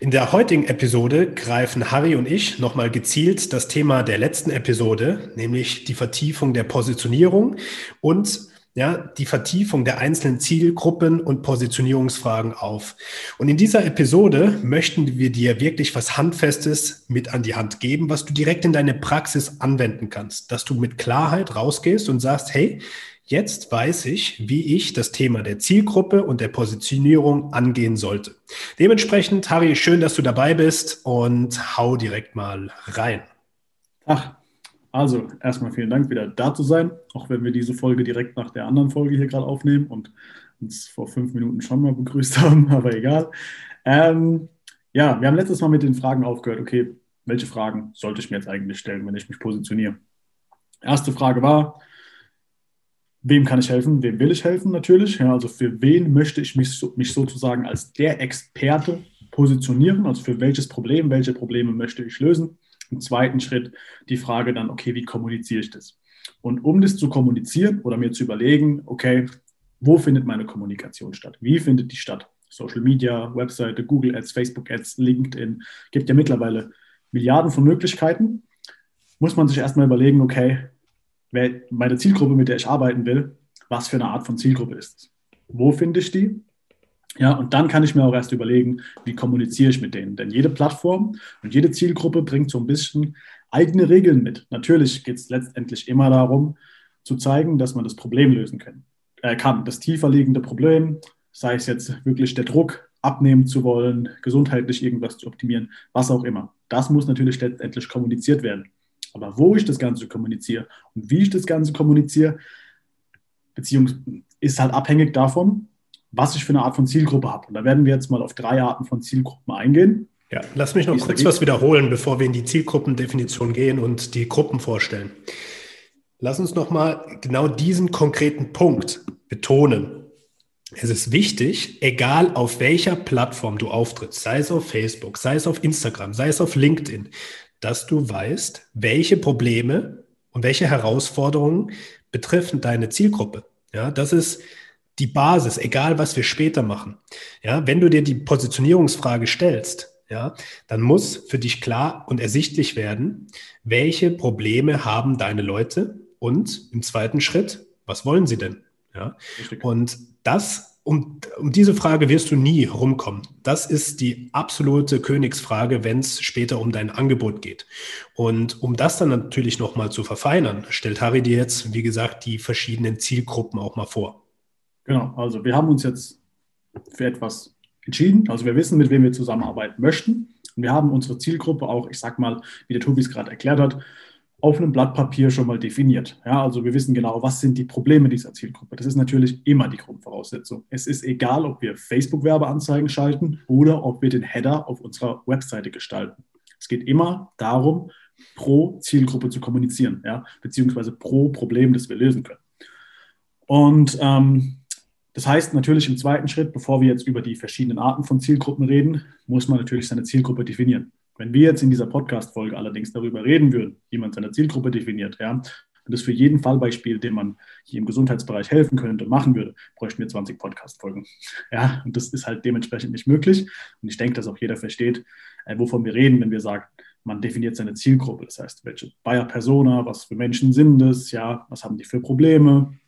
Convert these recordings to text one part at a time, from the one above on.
In der heutigen Episode greifen Harry und ich nochmal gezielt das Thema der letzten Episode, nämlich die Vertiefung der Positionierung und ja, die Vertiefung der einzelnen Zielgruppen und Positionierungsfragen auf. Und in dieser Episode möchten wir dir wirklich was Handfestes mit an die Hand geben, was du direkt in deine Praxis anwenden kannst, dass du mit Klarheit rausgehst und sagst, hey, Jetzt weiß ich, wie ich das Thema der Zielgruppe und der Positionierung angehen sollte. Dementsprechend, Harry, schön, dass du dabei bist und hau direkt mal rein. Ach, also erstmal vielen Dank, wieder da zu sein, auch wenn wir diese Folge direkt nach der anderen Folge hier gerade aufnehmen und uns vor fünf Minuten schon mal begrüßt haben, aber egal. Ähm, ja, wir haben letztes Mal mit den Fragen aufgehört, okay, welche Fragen sollte ich mir jetzt eigentlich stellen, wenn ich mich positioniere? Erste Frage war, wem kann ich helfen, wem will ich helfen natürlich. Ja, also für wen möchte ich mich, mich sozusagen als der Experte positionieren, also für welches Problem, welche Probleme möchte ich lösen. Im zweiten Schritt die Frage dann, okay, wie kommuniziere ich das? Und um das zu kommunizieren oder mir zu überlegen, okay, wo findet meine Kommunikation statt? Wie findet die statt? Social Media, Webseite, Google Ads, Facebook Ads, LinkedIn, gibt ja mittlerweile Milliarden von Möglichkeiten. Muss man sich erstmal überlegen, okay, meine Zielgruppe, mit der ich arbeiten will, was für eine Art von Zielgruppe ist es? Wo finde ich die? Ja, und dann kann ich mir auch erst überlegen, wie kommuniziere ich mit denen. Denn jede Plattform und jede Zielgruppe bringt so ein bisschen eigene Regeln mit. Natürlich geht es letztendlich immer darum, zu zeigen, dass man das Problem lösen kann. Äh, kann. Das tiefer liegende Problem, sei es jetzt wirklich der Druck, abnehmen zu wollen, gesundheitlich irgendwas zu optimieren, was auch immer. Das muss natürlich letztendlich kommuniziert werden. Aber wo ich das Ganze kommuniziere und wie ich das Ganze kommuniziere, beziehungsweise ist halt abhängig davon, was ich für eine Art von Zielgruppe habe. Und da werden wir jetzt mal auf drei Arten von Zielgruppen eingehen. Ja, lass mich noch kurz was wiederholen, bevor wir in die Zielgruppendefinition gehen und die Gruppen vorstellen. Lass uns noch mal genau diesen konkreten Punkt betonen. Es ist wichtig, egal auf welcher Plattform du auftrittst, sei es auf Facebook, sei es auf Instagram, sei es auf LinkedIn, dass du weißt, welche Probleme und welche Herausforderungen betreffen deine Zielgruppe. Ja, das ist die Basis, egal was wir später machen. Ja, wenn du dir die Positionierungsfrage stellst, ja, dann muss für dich klar und ersichtlich werden, welche Probleme haben deine Leute und im zweiten Schritt, was wollen sie denn? Ja, und das um, um diese Frage wirst du nie rumkommen. Das ist die absolute Königsfrage, wenn es später um dein Angebot geht. Und um das dann natürlich nochmal zu verfeinern, stellt Harry dir jetzt, wie gesagt, die verschiedenen Zielgruppen auch mal vor. Genau, also wir haben uns jetzt für etwas entschieden. Also wir wissen, mit wem wir zusammenarbeiten möchten. Und wir haben unsere Zielgruppe auch, ich sag mal, wie der Tobi es gerade erklärt hat, auf einem Blatt Papier schon mal definiert. Ja, also wir wissen genau, was sind die Probleme dieser Zielgruppe. Das ist natürlich immer die Grundvoraussetzung. Es ist egal, ob wir Facebook-Werbeanzeigen schalten oder ob wir den Header auf unserer Webseite gestalten. Es geht immer darum, pro Zielgruppe zu kommunizieren, ja, beziehungsweise pro Problem, das wir lösen können. Und ähm, das heißt natürlich im zweiten Schritt, bevor wir jetzt über die verschiedenen Arten von Zielgruppen reden, muss man natürlich seine Zielgruppe definieren. Wenn wir jetzt in dieser Podcast-Folge allerdings darüber reden würden, wie man seine Zielgruppe definiert, ja, und das für jeden Fallbeispiel, dem man hier im Gesundheitsbereich helfen könnte machen würde, bräuchten wir 20 Podcast-Folgen. Ja, und das ist halt dementsprechend nicht möglich. Und ich denke, dass auch jeder versteht, äh, wovon wir reden, wenn wir sagen, man definiert seine Zielgruppe. Das heißt, welche Bayer Persona, was für Menschen sind es, ja, was haben die für Probleme,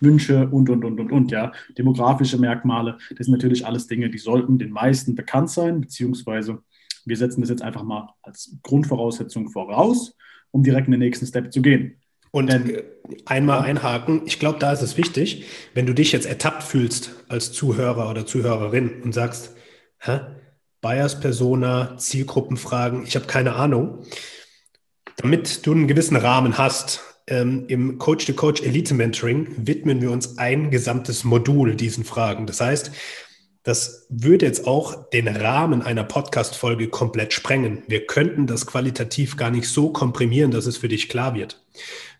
Wünsche und, und, und, und, und, ja. Demografische Merkmale, das sind natürlich alles Dinge, die sollten den meisten bekannt sein, beziehungsweise wir setzen das jetzt einfach mal als Grundvoraussetzung voraus, um direkt in den nächsten Step zu gehen. Und Denn, einmal einhaken, ich glaube, da ist es wichtig, wenn du dich jetzt ertappt fühlst als Zuhörer oder Zuhörerin und sagst, hä, Bayers Persona, Zielgruppenfragen, ich habe keine Ahnung, damit du einen gewissen Rahmen hast, ähm, im Coach-to-Coach Elite Mentoring widmen wir uns ein gesamtes Modul diesen Fragen. Das heißt, Das würde jetzt auch den Rahmen einer Podcast-Folge komplett sprengen. Wir könnten das qualitativ gar nicht so komprimieren, dass es für dich klar wird.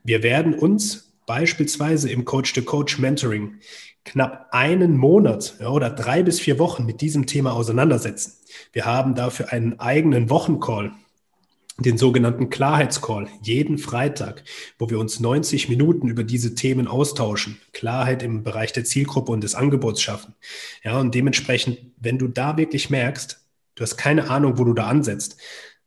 Wir werden uns beispielsweise im Coach-to-Coach-Mentoring knapp einen Monat ja, oder drei bis vier Wochen mit diesem Thema auseinandersetzen. Wir haben dafür einen eigenen Wochencall, den sogenannten Klarheitscall jeden Freitag, wo wir uns 90 Minuten über diese Themen austauschen, Klarheit im Bereich der Zielgruppe und des Angebots schaffen. Ja, und dementsprechend, wenn du da wirklich merkst, du hast keine Ahnung, wo du da ansetzt,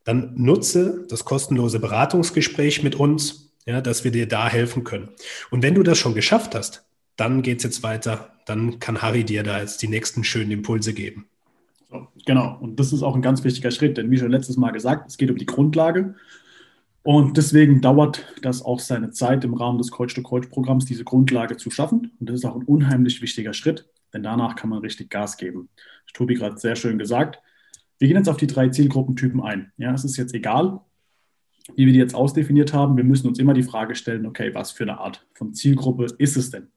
dann nutze das kostenlose Beratungsgespräch mit uns, ja, dass wir dir da helfen können. Und wenn du das schon geschafft hast, dann geht es jetzt weiter. Dann kann Harry dir da jetzt die nächsten schönen Impulse geben. So, genau, und das ist auch ein ganz wichtiger Schritt, denn wie schon letztes Mal gesagt, es geht um die Grundlage. Und deswegen dauert das auch seine Zeit im Rahmen des Coach-to-Coach-Programms, diese Grundlage zu schaffen. Und das ist auch ein unheimlich wichtiger Schritt, denn danach kann man richtig Gas geben. Das Tobi gerade sehr schön gesagt. Wir gehen jetzt auf die drei Zielgruppentypen ein. Ja, es ist jetzt egal, wie wir die jetzt ausdefiniert haben. Wir müssen uns immer die Frage stellen, okay, was für eine Art von Zielgruppe ist es denn?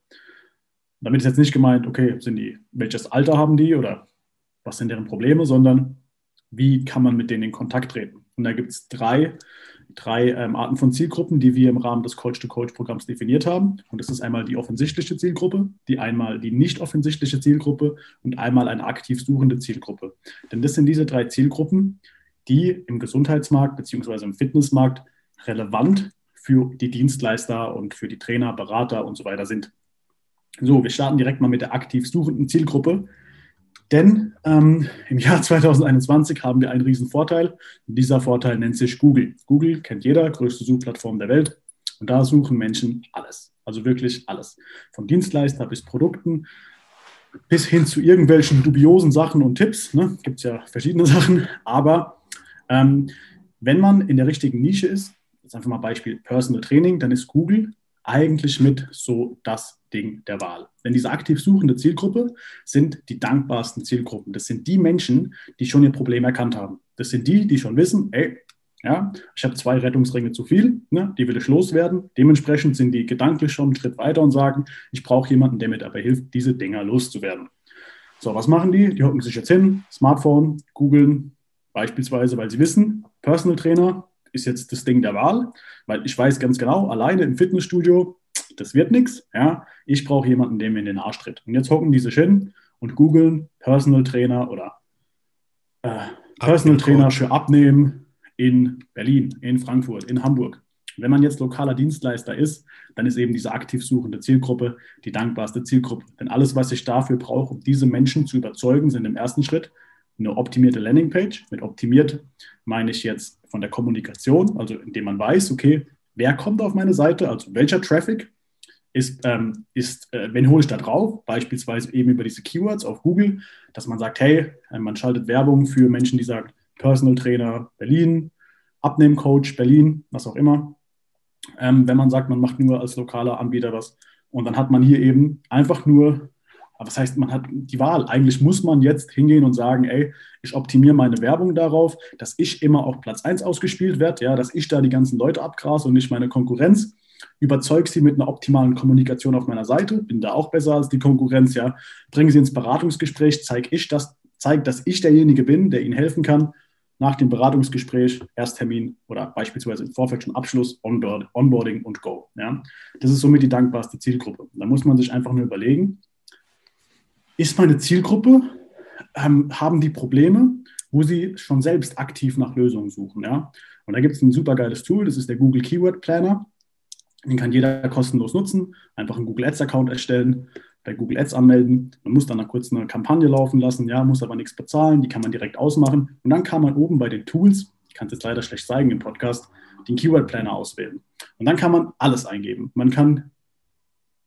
Damit ist jetzt nicht gemeint, okay, sind die, welches Alter haben die oder was sind deren Probleme, sondern wie kann man mit denen in Kontakt treten. Und da gibt es drei, drei ähm, Arten von Zielgruppen, die wir im Rahmen des Coach-to-Coach-Programms definiert haben. Und das ist einmal die offensichtliche Zielgruppe, die einmal die nicht offensichtliche Zielgruppe und einmal eine aktiv suchende Zielgruppe. Denn das sind diese drei Zielgruppen, die im Gesundheitsmarkt bzw. im Fitnessmarkt relevant für die Dienstleister und für die Trainer, Berater und so weiter sind. So, wir starten direkt mal mit der aktiv suchenden Zielgruppe. Denn ähm, im Jahr 2021 haben wir einen riesen Vorteil. Und dieser Vorteil nennt sich Google. Google kennt jeder, größte Suchplattform der Welt. Und da suchen Menschen alles. Also wirklich alles. Von Dienstleister bis Produkten bis hin zu irgendwelchen dubiosen Sachen und Tipps. Ne? Gibt es ja verschiedene Sachen. Aber ähm, wenn man in der richtigen Nische ist, jetzt einfach mal Beispiel Personal Training, dann ist Google eigentlich mit so das Ding der Wahl. Denn diese aktiv suchende Zielgruppe sind die dankbarsten Zielgruppen. Das sind die Menschen, die schon ihr Problem erkannt haben. Das sind die, die schon wissen, ey, ja, ich habe zwei Rettungsringe zu viel, ne, die will ich loswerden. Dementsprechend sind die gedanklich schon einen Schritt weiter und sagen, ich brauche jemanden, der mir dabei hilft, diese Dinger loszuwerden. So, was machen die? Die hocken sich jetzt hin, Smartphone, googeln, beispielsweise, weil sie wissen, Personal Trainer ist jetzt das Ding der Wahl, weil ich weiß ganz genau, alleine im Fitnessstudio, das wird nichts. Ja? Ich brauche jemanden, der mir in den Arsch tritt. Und jetzt hocken diese hin und googeln Personal Trainer oder äh, Personal Trainer für Abnehmen in Berlin, in Frankfurt, in Hamburg. Wenn man jetzt lokaler Dienstleister ist, dann ist eben diese aktiv suchende Zielgruppe die dankbarste Zielgruppe. Denn alles, was ich dafür brauche, um diese Menschen zu überzeugen, sind im ersten Schritt eine optimierte Landingpage. Mit optimiert meine ich jetzt von der Kommunikation, also indem man weiß, okay, wer kommt auf meine Seite, also welcher Traffic ist, ähm, ist äh, wen hole ich da drauf? Beispielsweise eben über diese Keywords auf Google, dass man sagt, hey, äh, man schaltet Werbung für Menschen, die sagen, Personal Trainer Berlin, Abnehmcoach Berlin, was auch immer. Ähm, wenn man sagt, man macht nur als lokaler Anbieter was. Und dann hat man hier eben einfach nur aber das heißt, man hat die Wahl. Eigentlich muss man jetzt hingehen und sagen, ey, ich optimiere meine Werbung darauf, dass ich immer auf Platz 1 ausgespielt werde, ja, dass ich da die ganzen Leute abgrase und nicht meine Konkurrenz. Überzeug sie mit einer optimalen Kommunikation auf meiner Seite, bin da auch besser als die Konkurrenz, ja. Bringe sie ins Beratungsgespräch, zeige ich das, zeig, dass ich derjenige bin, der ihnen helfen kann. Nach dem Beratungsgespräch, Ersttermin oder beispielsweise im Vorfeld schon Abschluss, Onboard, Onboarding und Go. Ja. Das ist somit die dankbarste Zielgruppe. Da muss man sich einfach nur überlegen, ist meine Zielgruppe, ähm, haben die Probleme, wo sie schon selbst aktiv nach Lösungen suchen. Ja? Und da gibt es ein super geiles Tool, das ist der Google Keyword Planner. Den kann jeder kostenlos nutzen, einfach einen Google Ads Account erstellen, bei Google Ads anmelden. Man muss dann kurz eine Kampagne laufen lassen, ja, muss aber nichts bezahlen, die kann man direkt ausmachen. Und dann kann man oben bei den Tools, ich kann es jetzt leider schlecht zeigen im Podcast, den Keyword Planner auswählen. Und dann kann man alles eingeben. Man kann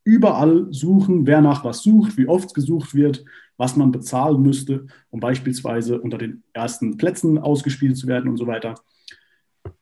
überall suchen, wer nach was sucht, wie oft gesucht wird, was man bezahlen müsste, um beispielsweise unter den ersten Plätzen ausgespielt zu werden und so weiter.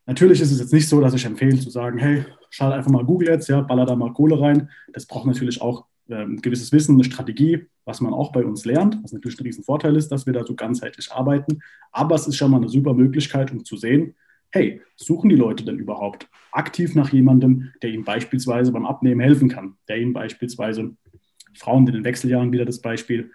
Natürlich ist es jetzt nicht so, dass ich empfehle zu sagen, hey, schau einfach mal Google Ads, ja, baller da mal Kohle rein. Das braucht natürlich auch ähm, gewisses Wissen, eine Strategie, was man auch bei uns lernt, was natürlich ein Riesenvorteil ist, dass wir da so ganzheitlich arbeiten. Aber es ist schon mal eine super Möglichkeit, um zu sehen, hey, suchen die Leute denn überhaupt aktiv nach jemandem, der ihnen beispielsweise beim Abnehmen helfen kann, der ihnen beispielsweise Frauen in den Wechseljahren, wieder das Beispiel.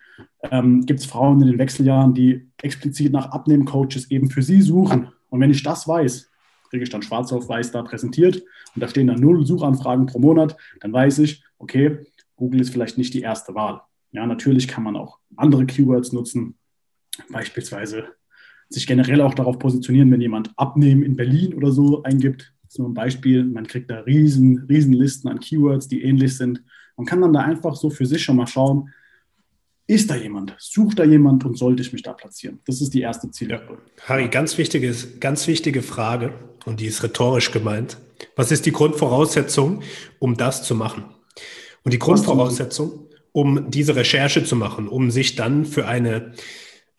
Ähm, Gibt es Frauen in den Wechseljahren, die explizit nach Abnehmen-Coaches eben für sie suchen? Und wenn ich das weiß, kriege ich dann schwarz auf weiß da präsentiert und da stehen dann null Suchanfragen pro Monat, dann weiß ich, okay, Google ist vielleicht nicht die erste Wahl. Ja, natürlich kann man auch andere Keywords nutzen, beispielsweise sich generell auch darauf positionieren, wenn jemand Abnehmen in Berlin oder so eingibt. Das ist nur ein Beispiel. Man kriegt da riesen, riesen Listen an Keywords, die ähnlich sind. Man kann dann da einfach so für sich schon mal schauen, ist da jemand? Sucht da jemand und sollte ich mich da platzieren? Das ist die erste Zielgruppe. Ja. Harry, ganz wichtige, ganz wichtige Frage und die ist rhetorisch gemeint. Was ist die Grundvoraussetzung, um das zu machen? Und die Grundvoraussetzung, um diese Recherche zu machen, um sich dann für eine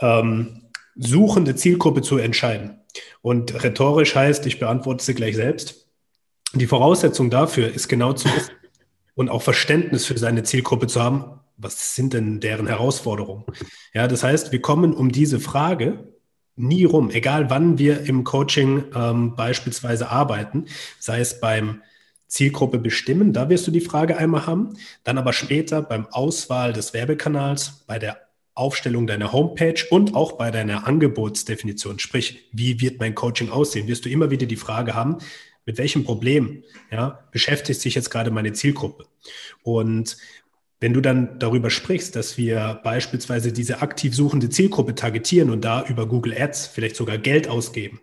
ähm, suchende Zielgruppe zu entscheiden. Und rhetorisch heißt, ich beantworte sie gleich selbst. Die Voraussetzung dafür ist genau zu wissen und auch Verständnis für seine Zielgruppe zu haben. Was sind denn deren Herausforderungen? Ja, das heißt, wir kommen um diese Frage nie rum, egal wann wir im Coaching ähm, beispielsweise arbeiten, sei es beim Zielgruppe bestimmen, da wirst du die Frage einmal haben, dann aber später beim Auswahl des Werbekanals, bei der Aufstellung deiner Homepage und auch bei deiner Angebotsdefinition, sprich, wie wird mein Coaching aussehen, wirst du immer wieder die Frage haben, mit welchem Problem ja, beschäftigt sich jetzt gerade meine Zielgruppe? Und wenn du dann darüber sprichst, dass wir beispielsweise diese aktiv suchende Zielgruppe targetieren und da über Google Ads vielleicht sogar Geld ausgeben,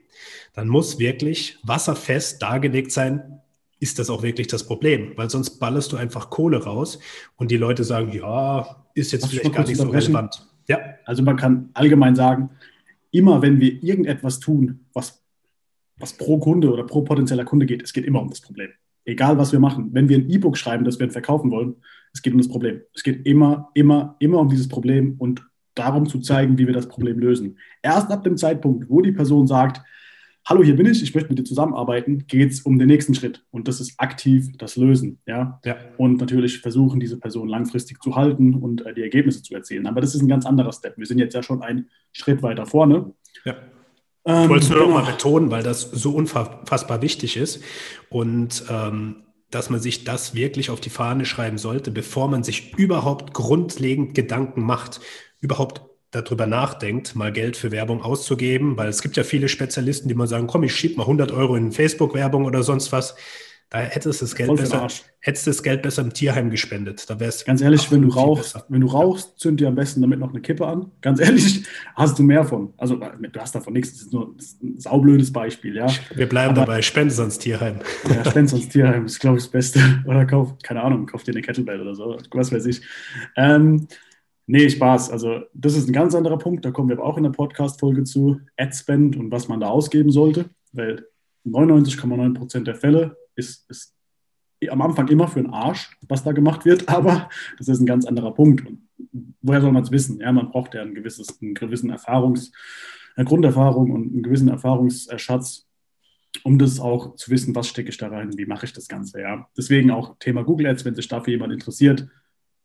dann muss wirklich wasserfest dargelegt sein, ist das auch wirklich das Problem? Weil sonst ballerst du einfach Kohle raus und die Leute sagen, ja, ist jetzt vielleicht gar nicht so relevant. Ja. Also man kann allgemein sagen, immer wenn wir irgendetwas tun, was, was pro Kunde oder pro potenzieller Kunde geht, es geht immer um das Problem. Egal was wir machen. Wenn wir ein E-Book schreiben, das wir verkaufen wollen, es geht um das Problem. Es geht immer, immer, immer um dieses Problem und darum zu zeigen, wie wir das Problem lösen. Erst ab dem Zeitpunkt, wo die Person sagt, hallo, hier bin ich, ich möchte mit dir zusammenarbeiten, geht es um den nächsten Schritt. Und das ist aktiv das Lösen. Ja? ja. Und natürlich versuchen, diese Person langfristig zu halten und äh, die Ergebnisse zu erzielen. Aber das ist ein ganz anderer Step. Wir sind jetzt ja schon einen Schritt weiter vorne. Ja. Ähm, ich wollte es nur genau. noch mal betonen, weil das so unfassbar wichtig ist. Und ähm, dass man sich das wirklich auf die Fahne schreiben sollte, bevor man sich überhaupt grundlegend Gedanken macht, überhaupt darüber nachdenkt, mal Geld für Werbung auszugeben, weil es gibt ja viele Spezialisten, die mal sagen, komm, ich schieb mal 100 Euro in Facebook-Werbung oder sonst was. Da hättest du das Geld besser, hättest das Geld besser im Tierheim gespendet. Da wär's Ganz ehrlich, wenn du rauchst, besser. wenn du rauchst, zünd dir am besten damit noch eine Kippe an. Ganz ehrlich, hast du mehr von. Also du hast davon nichts. Das ist nur ein saublödes Beispiel, ja. Wir bleiben Aber, dabei. Spende sonst Tierheim. Ja, spende sonst Tierheim. Das ist, glaube ich, das Beste. Oder kauf, keine Ahnung, kauf dir eine Kettlebell oder so. Was weiß ich. Ähm, Nee, Spaß. Also, das ist ein ganz anderer Punkt. Da kommen wir aber auch in der Podcast-Folge zu. Adspend und was man da ausgeben sollte. Weil 99,9 Prozent der Fälle ist, ist am Anfang immer für den Arsch, was da gemacht wird. Aber das ist ein ganz anderer Punkt. Und woher soll man es wissen? Ja, man braucht ja ein gewisses, einen gewissen Erfahrungs, eine Grunderfahrung und einen gewissen Erfahrungsschatz, um das auch zu wissen, was stecke ich da rein, wie mache ich das Ganze. Ja. Deswegen auch Thema Google Ads, wenn sich dafür jemand interessiert,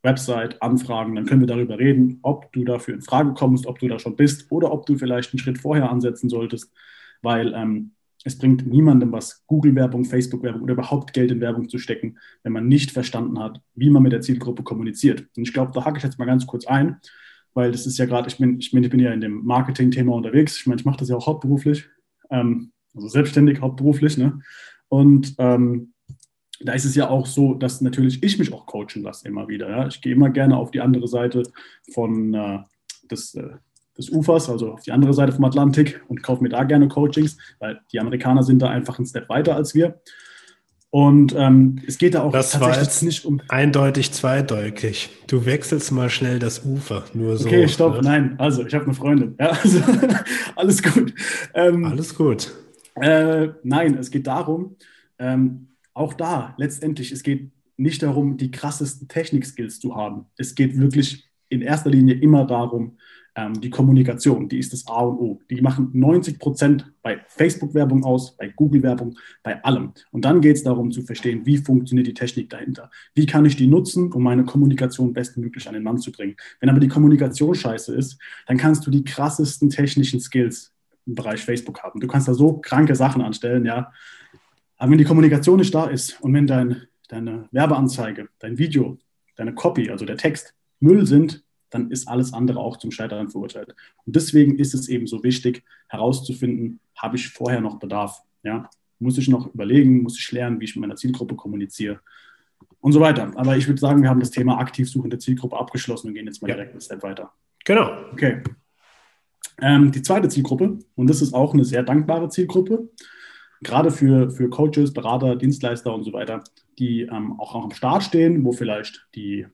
Website, Anfragen, dann können wir darüber reden, ob du dafür in Frage kommst, ob du da schon bist oder ob du vielleicht einen Schritt vorher ansetzen solltest, weil ähm, es bringt niemandem was, Google-Werbung, Facebook-Werbung oder überhaupt Geld in Werbung zu stecken, wenn man nicht verstanden hat, wie man mit der Zielgruppe kommuniziert. Und ich glaube, da hake ich jetzt mal ganz kurz ein, weil das ist ja gerade, ich bin, ich, bin, ich bin ja in dem Marketing-Thema unterwegs. Ich meine, ich mache das ja auch hauptberuflich, ähm, also selbstständig hauptberuflich. Ne? Und ähm, da ist es ja auch so, dass natürlich ich mich auch coachen lasse immer wieder. Ja? Ich gehe immer gerne auf die andere Seite von äh, des, äh, des Ufers, also auf die andere Seite vom Atlantik und kaufe mir da gerne Coachings, weil die Amerikaner sind da einfach einen Step weiter als wir. Und ähm, es geht da auch das tatsächlich war jetzt nicht um. Eindeutig zweideutig. Du wechselst mal schnell das Ufer, nur so. Okay, stopp, ne? nein. Also, ich habe eine Freundin. Ja, also, alles gut. Ähm, alles gut. Äh, nein, es geht darum, ähm, auch da letztendlich, es geht nicht darum, die krassesten Technik-Skills zu haben. Es geht wirklich in erster Linie immer darum, ähm, die Kommunikation, die ist das A und O. Die machen 90 Prozent bei Facebook-Werbung aus, bei Google-Werbung, bei allem. Und dann geht es darum zu verstehen, wie funktioniert die Technik dahinter. Wie kann ich die nutzen, um meine Kommunikation bestmöglich an den Mann zu bringen. Wenn aber die Kommunikation scheiße ist, dann kannst du die krassesten technischen Skills im Bereich Facebook haben. Du kannst da so kranke Sachen anstellen, ja. Aber wenn die Kommunikation nicht da ist und wenn dein, deine Werbeanzeige, dein Video deine Copy, also der Text, Müll sind, dann ist alles andere auch zum Scheitern verurteilt. Und deswegen ist es eben so wichtig, herauszufinden, habe ich vorher noch Bedarf? Ja? Muss ich noch überlegen, muss ich lernen, wie ich mit meiner Zielgruppe kommuniziere und so weiter. Aber ich würde sagen, wir haben das Thema aktiv suchende Zielgruppe abgeschlossen und gehen jetzt mal ja. direkt einen Step weiter. Genau. Okay. Ähm, die zweite Zielgruppe, und das ist auch eine sehr dankbare Zielgruppe, gerade für, für Coaches, Berater, Dienstleister und so weiter, die ähm, auch am Start stehen, wo vielleicht die,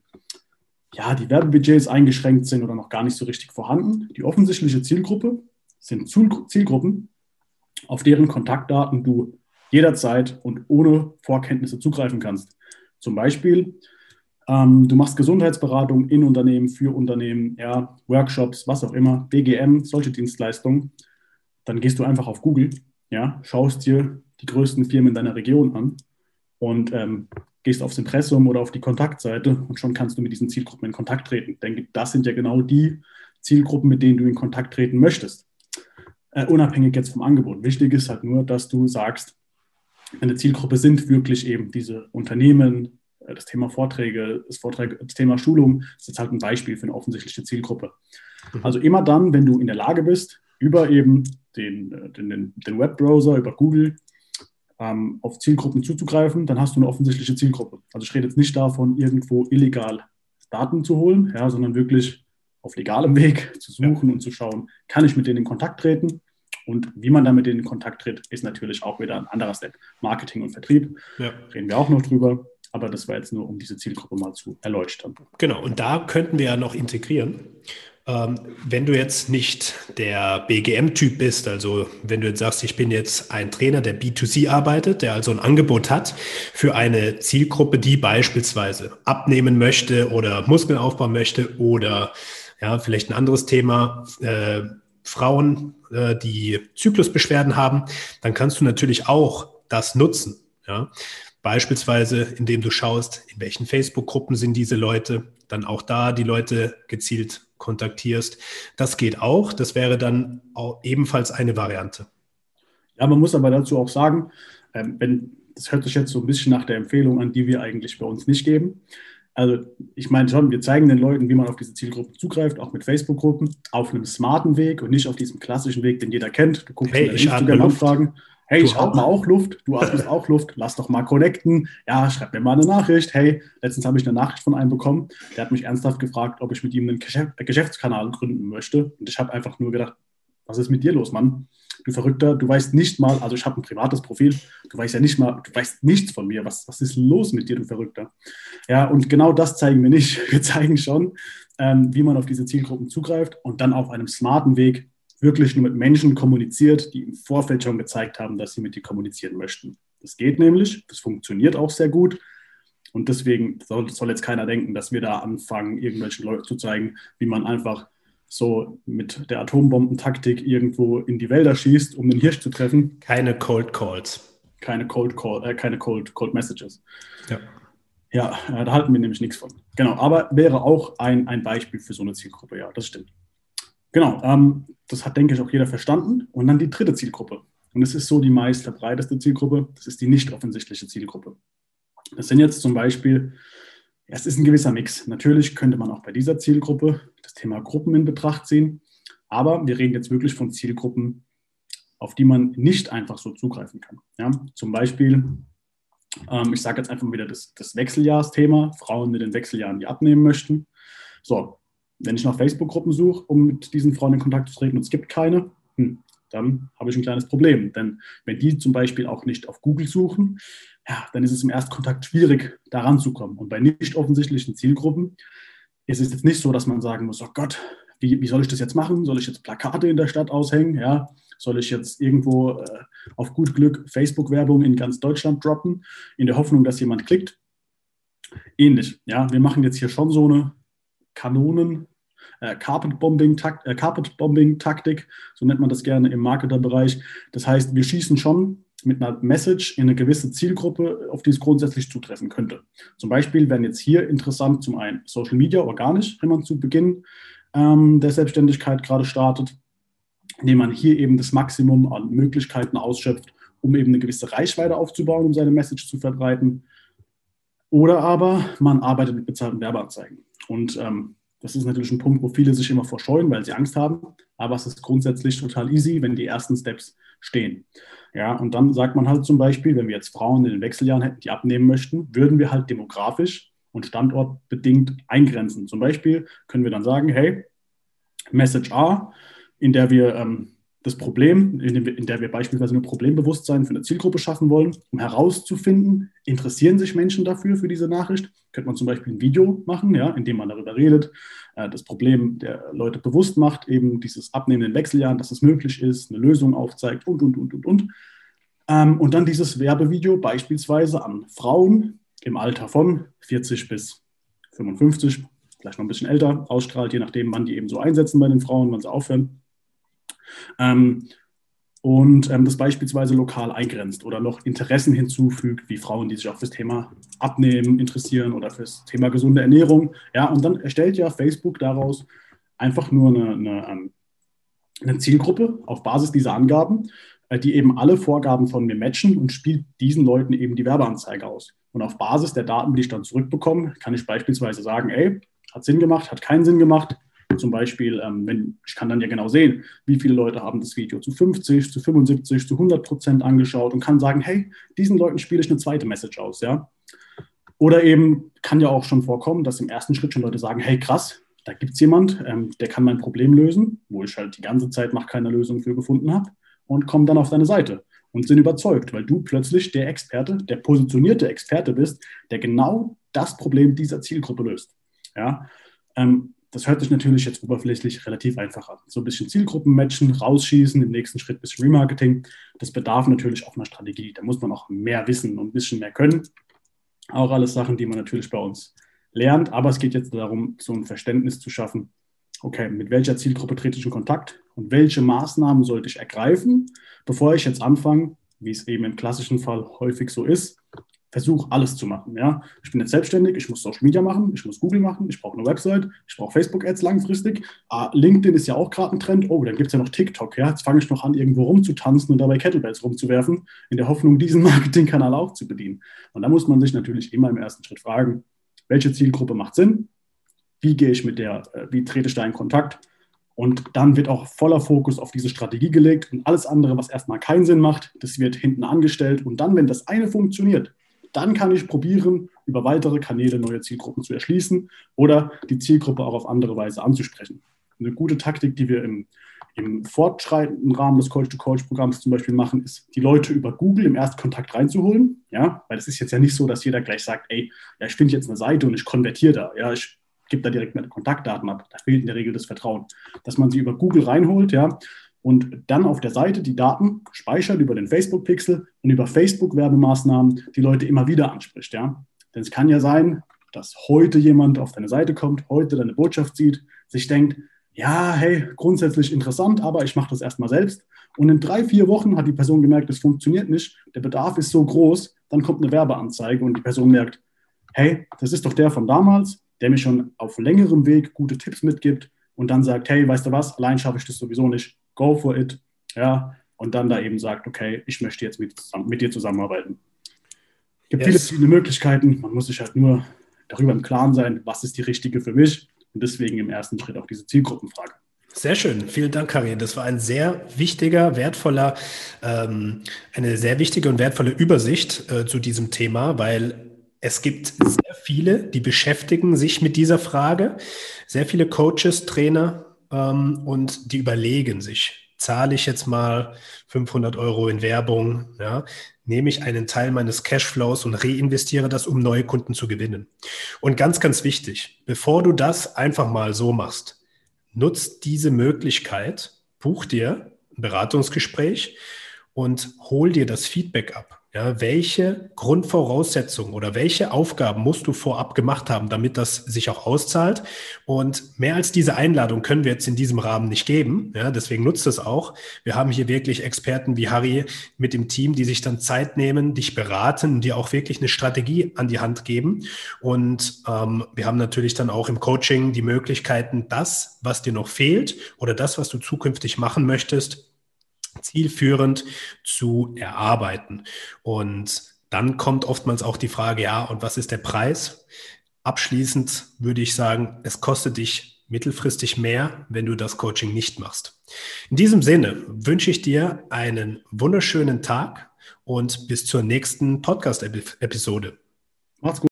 ja, die Werbebudgets eingeschränkt sind oder noch gar nicht so richtig vorhanden. Die offensichtliche Zielgruppe sind Zielgruppen, auf deren Kontaktdaten du jederzeit und ohne Vorkenntnisse zugreifen kannst. Zum Beispiel, ähm, du machst Gesundheitsberatung in Unternehmen, für Unternehmen, ja, Workshops, was auch immer, BGM, solche Dienstleistungen. Dann gehst du einfach auf Google, ja, schaust dir die größten Firmen in deiner Region an und ähm, gehst aufs Impressum oder auf die Kontaktseite und schon kannst du mit diesen Zielgruppen in Kontakt treten. Denn das sind ja genau die Zielgruppen, mit denen du in Kontakt treten möchtest. Äh, unabhängig jetzt vom Angebot. Wichtig ist halt nur, dass du sagst, eine Zielgruppe sind wirklich eben diese Unternehmen, äh, das Thema Vorträge, das, Vortrag, das Thema Schulung, das ist jetzt halt ein Beispiel für eine offensichtliche Zielgruppe. Mhm. Also immer dann, wenn du in der Lage bist, über eben den, äh, den, den Webbrowser, über Google ähm, auf Zielgruppen zuzugreifen, dann hast du eine offensichtliche Zielgruppe. Also ich rede jetzt nicht davon, irgendwo illegal Daten zu holen, ja, sondern wirklich auf legalem Weg zu suchen ja. und zu schauen, kann ich mit denen in Kontakt treten? Und wie man damit in Kontakt tritt, ist natürlich auch wieder ein anderer Step. Marketing und Vertrieb, ja. reden wir auch noch drüber. Aber das war jetzt nur, um diese Zielgruppe mal zu erleuchten. Genau, und da könnten wir ja noch integrieren. Ähm, wenn du jetzt nicht der BGM-Typ bist, also wenn du jetzt sagst, ich bin jetzt ein Trainer, der B2C arbeitet, der also ein Angebot hat für eine Zielgruppe, die beispielsweise abnehmen möchte oder Muskeln aufbauen möchte oder ja, vielleicht ein anderes Thema, äh, Frauen, äh, die Zyklusbeschwerden haben, dann kannst du natürlich auch das nutzen. Ja? Beispielsweise, indem du schaust, in welchen Facebook-Gruppen sind diese Leute, dann auch da die Leute gezielt kontaktierst. Das geht auch. Das wäre dann ebenfalls eine Variante. Ja, man muss aber dazu auch sagen, ähm, wenn, das hört sich jetzt so ein bisschen nach der Empfehlung an, die wir eigentlich bei uns nicht geben. Also ich meine schon, wir zeigen den Leuten, wie man auf diese Zielgruppen zugreift, auch mit Facebook-Gruppen, auf einem smarten Weg und nicht auf diesem klassischen Weg, den jeder kennt. Du guckst hey, in ich Instagram Anfragen. Hey, du ich atme auch Luft, du atmest auch Luft, lass doch mal connecten. Ja, schreib mir mal eine Nachricht. Hey, letztens habe ich eine Nachricht von einem bekommen, der hat mich ernsthaft gefragt, ob ich mit ihm einen Geschäftskanal gründen möchte. Und ich habe einfach nur gedacht, was ist mit dir los, Mann? du Verrückter, du weißt nicht mal, also ich habe ein privates Profil, du weißt ja nicht mal, du weißt nichts von mir. Was, was ist los mit dir, du Verrückter? Ja, und genau das zeigen wir nicht. Wir zeigen schon, ähm, wie man auf diese Zielgruppen zugreift und dann auf einem smarten Weg wirklich nur mit Menschen kommuniziert, die im Vorfeld schon gezeigt haben, dass sie mit dir kommunizieren möchten. Das geht nämlich, das funktioniert auch sehr gut. Und deswegen soll, soll jetzt keiner denken, dass wir da anfangen, irgendwelchen Leuten zu zeigen, wie man einfach so mit der Atombombentaktik irgendwo in die Wälder schießt, um den Hirsch zu treffen. Keine Cold Calls. Keine Cold Call, äh, keine Cold, Cold Messages. Ja. Ja, äh, da halten wir nämlich nichts von. Genau, aber wäre auch ein, ein Beispiel für so eine Zielgruppe, ja, das stimmt. Genau, ähm, das hat, denke ich, auch jeder verstanden. Und dann die dritte Zielgruppe. Und es ist so die meist verbreiteste Zielgruppe, das ist die nicht offensichtliche Zielgruppe. Das sind jetzt zum Beispiel es ist ein gewisser Mix. Natürlich könnte man auch bei dieser Zielgruppe das Thema Gruppen in Betracht ziehen, aber wir reden jetzt wirklich von Zielgruppen, auf die man nicht einfach so zugreifen kann. Ja? Zum Beispiel, ähm, ich sage jetzt einfach mal wieder das, das Wechseljahrsthema, Frauen mit den Wechseljahren, die abnehmen möchten. So, wenn ich nach Facebook-Gruppen suche, um mit diesen Frauen in Kontakt zu treten und es gibt keine, hm, dann habe ich ein kleines Problem. Denn wenn die zum Beispiel auch nicht auf Google suchen, ja, dann ist es im Erstkontakt schwierig, daran zu kommen. Und bei nicht offensichtlichen Zielgruppen ist es jetzt nicht so, dass man sagen muss, oh Gott, wie, wie soll ich das jetzt machen? Soll ich jetzt Plakate in der Stadt aushängen? Ja? Soll ich jetzt irgendwo äh, auf gut Glück Facebook-Werbung in ganz Deutschland droppen, in der Hoffnung, dass jemand klickt? Ähnlich. Ja, wir machen jetzt hier schon so eine Kanonen, äh, Carpet-Bombing-Taktik, äh, Carpet so nennt man das gerne im Marketerbereich. Das heißt, wir schießen schon mit einer Message in eine gewisse Zielgruppe, auf die es grundsätzlich zutreffen könnte. Zum Beispiel wären jetzt hier interessant zum einen Social Media organisch, wenn man zu Beginn ähm, der Selbstständigkeit gerade startet, indem man hier eben das Maximum an Möglichkeiten ausschöpft, um eben eine gewisse Reichweite aufzubauen, um seine Message zu verbreiten. Oder aber man arbeitet mit bezahlten Werbeanzeigen. Und ähm, das ist natürlich ein Punkt, wo viele sich immer verscheuen, weil sie Angst haben. Aber es ist grundsätzlich total easy, wenn die ersten Steps stehen. Ja, und dann sagt man halt zum Beispiel, wenn wir jetzt Frauen in den Wechseljahren hätten, die abnehmen möchten, würden wir halt demografisch und standortbedingt eingrenzen. Zum Beispiel können wir dann sagen, hey, Message A, in der wir ähm, das Problem, in, der wir beispielsweise ein Problembewusstsein für eine Zielgruppe schaffen wollen, um herauszufinden, interessieren sich Menschen dafür, für diese Nachricht, könnte man zum Beispiel ein Video machen, ja, in dem man darüber redet, äh, das Problem der Leute bewusst macht, eben dieses Abnehmen in Wechseljahren, dass es möglich ist, eine Lösung aufzeigt und, und, und, und, und. Ähm, und dann dieses Werbevideo beispielsweise an Frauen im Alter von 40 bis 55, vielleicht noch ein bisschen älter, ausstrahlt, je nachdem, wann die eben so einsetzen bei den Frauen, wann sie aufhören. Ähm, und ähm, das beispielsweise lokal eingrenzt oder noch Interessen hinzufügt, wie Frauen, die sich auch fürs Thema Abnehmen interessieren oder fürs Thema gesunde Ernährung. Ja, und dann erstellt ja Facebook daraus einfach nur eine, eine, ähm, eine Zielgruppe auf Basis dieser Angaben, äh, die eben alle Vorgaben von mir matchen und spielt diesen Leuten eben die Werbeanzeige aus. Und auf Basis der Daten, die ich dann zurückbekomme, kann ich beispielsweise sagen, ey, hat Sinn gemacht, hat keinen Sinn gemacht, zum Beispiel, ähm, wenn, ich kann dann ja genau sehen, wie viele Leute haben das Video zu 50, zu 75, zu 100 Prozent angeschaut und kann sagen, hey, diesen Leuten spiele ich eine zweite Message aus, ja. Oder eben kann ja auch schon vorkommen, dass im ersten Schritt schon Leute sagen, hey, krass, da gibt es jemand, ähm, der kann mein Problem lösen, wo ich halt die ganze Zeit nach keiner Lösung für gefunden habe und kommen dann auf deine Seite und sind überzeugt, weil du plötzlich der Experte, der positionierte Experte bist, der genau das Problem dieser Zielgruppe löst. Ja, ähm, das hört sich natürlich jetzt oberflächlich relativ einfach an. So ein bisschen Zielgruppen matchen, rausschießen, im nächsten Schritt bisschen Remarketing. Das bedarf natürlich auch einer Strategie. Da muss man auch mehr wissen und ein bisschen mehr können. Auch alles Sachen, die man natürlich bei uns lernt. Aber es geht jetzt darum, so ein Verständnis zu schaffen. Okay, mit welcher Zielgruppe trete ich in Kontakt und welche Maßnahmen sollte ich ergreifen, bevor ich jetzt anfange, wie es eben im klassischen Fall häufig so ist, versuche alles zu machen. Ja? Ich bin jetzt selbstständig, ich muss Social Media machen, ich muss Google machen, ich brauche eine Website, ich brauche Facebook-Ads langfristig. Ah, LinkedIn ist ja auch gerade ein Trend. Oh, dann gibt es ja noch TikTok. Ja? Jetzt fange ich noch an, irgendwo rumzutanzen und dabei Kettlebells rumzuwerfen, in der Hoffnung, diesen Marketingkanal auch zu bedienen. Und da muss man sich natürlich immer im ersten Schritt fragen, welche Zielgruppe macht Sinn? Wie gehe ich mit der, äh, wie trete ich da in Kontakt? Und dann wird auch voller Fokus auf diese Strategie gelegt und alles andere, was erstmal keinen Sinn macht, das wird hinten angestellt. Und dann, wenn das eine funktioniert, dann kann ich probieren, über weitere Kanäle neue Zielgruppen zu erschließen oder die Zielgruppe auch auf andere Weise anzusprechen. Eine gute Taktik, die wir im, im fortschreitenden Rahmen des Coach-to-Coach-Programms zum Beispiel machen, ist, die Leute über Google im Erstkontakt reinzuholen. Ja, weil es ist jetzt ja nicht so, dass jeder gleich sagt, ey, ja, ich finde jetzt eine Seite und ich konvertiere da. Ja, ich gebe da direkt meine Kontaktdaten ab. Da fehlt in der Regel das Vertrauen. Dass man sie über Google reinholt, ja, und dann auf der Seite die Daten speichert über den Facebook-Pixel und über Facebook-Werbemaßnahmen die Leute immer wieder anspricht. Ja? Denn es kann ja sein, dass heute jemand auf deine Seite kommt, heute deine Botschaft sieht, sich denkt, ja, hey, grundsätzlich interessant, aber ich mache das erstmal selbst. Und in drei, vier Wochen hat die Person gemerkt, es funktioniert nicht, der Bedarf ist so groß, dann kommt eine Werbeanzeige und die Person merkt, hey, das ist doch der von damals, der mir schon auf längerem Weg gute Tipps mitgibt und dann sagt, hey, weißt du was, allein schaffe ich das sowieso nicht, go for it, ja, und dann da eben sagt, okay, ich möchte jetzt mit, mit dir zusammenarbeiten. Es gibt yes. viele, viele Möglichkeiten, man muss sich halt nur darüber im Klaren sein, was ist die richtige für mich und deswegen im ersten Schritt auch diese Zielgruppenfrage. Sehr schön, vielen Dank, Karin. Das war ein sehr wichtiger, wertvoller, ähm, eine sehr wichtige und wertvolle Übersicht äh, zu diesem Thema, weil es gibt sehr viele, die beschäftigen sich mit dieser Frage. Sehr viele Coaches, Trainer, ähm, und die überlegen sich, zahle ich jetzt mal 500 Euro in Werbung, ja, nehme ich einen Teil meines Cashflows und reinvestiere das, um neue Kunden zu gewinnen. Und ganz, ganz wichtig, bevor du das einfach mal so machst, nutzt diese Möglichkeit, buch dir ein Beratungsgespräch und hol dir das Feedback ab. Ja, welche Grundvoraussetzungen oder welche Aufgaben musst du vorab gemacht haben, damit das sich auch auszahlt? Und mehr als diese Einladung können wir jetzt in diesem Rahmen nicht geben. Ja, deswegen nutzt es auch. Wir haben hier wirklich Experten wie Harry mit dem Team, die sich dann Zeit nehmen, dich beraten dir auch wirklich eine Strategie an die Hand geben. Und ähm, wir haben natürlich dann auch im Coaching die Möglichkeiten, das, was dir noch fehlt oder das, was du zukünftig machen möchtest, zielführend zu erarbeiten. Und dann kommt oftmals auch die Frage, ja, und was ist der Preis? Abschließend würde ich sagen, es kostet dich mittelfristig mehr, wenn du das Coaching nicht machst. In diesem Sinne wünsche ich dir einen wunderschönen Tag und bis zur nächsten Podcast-Episode. Macht's gut.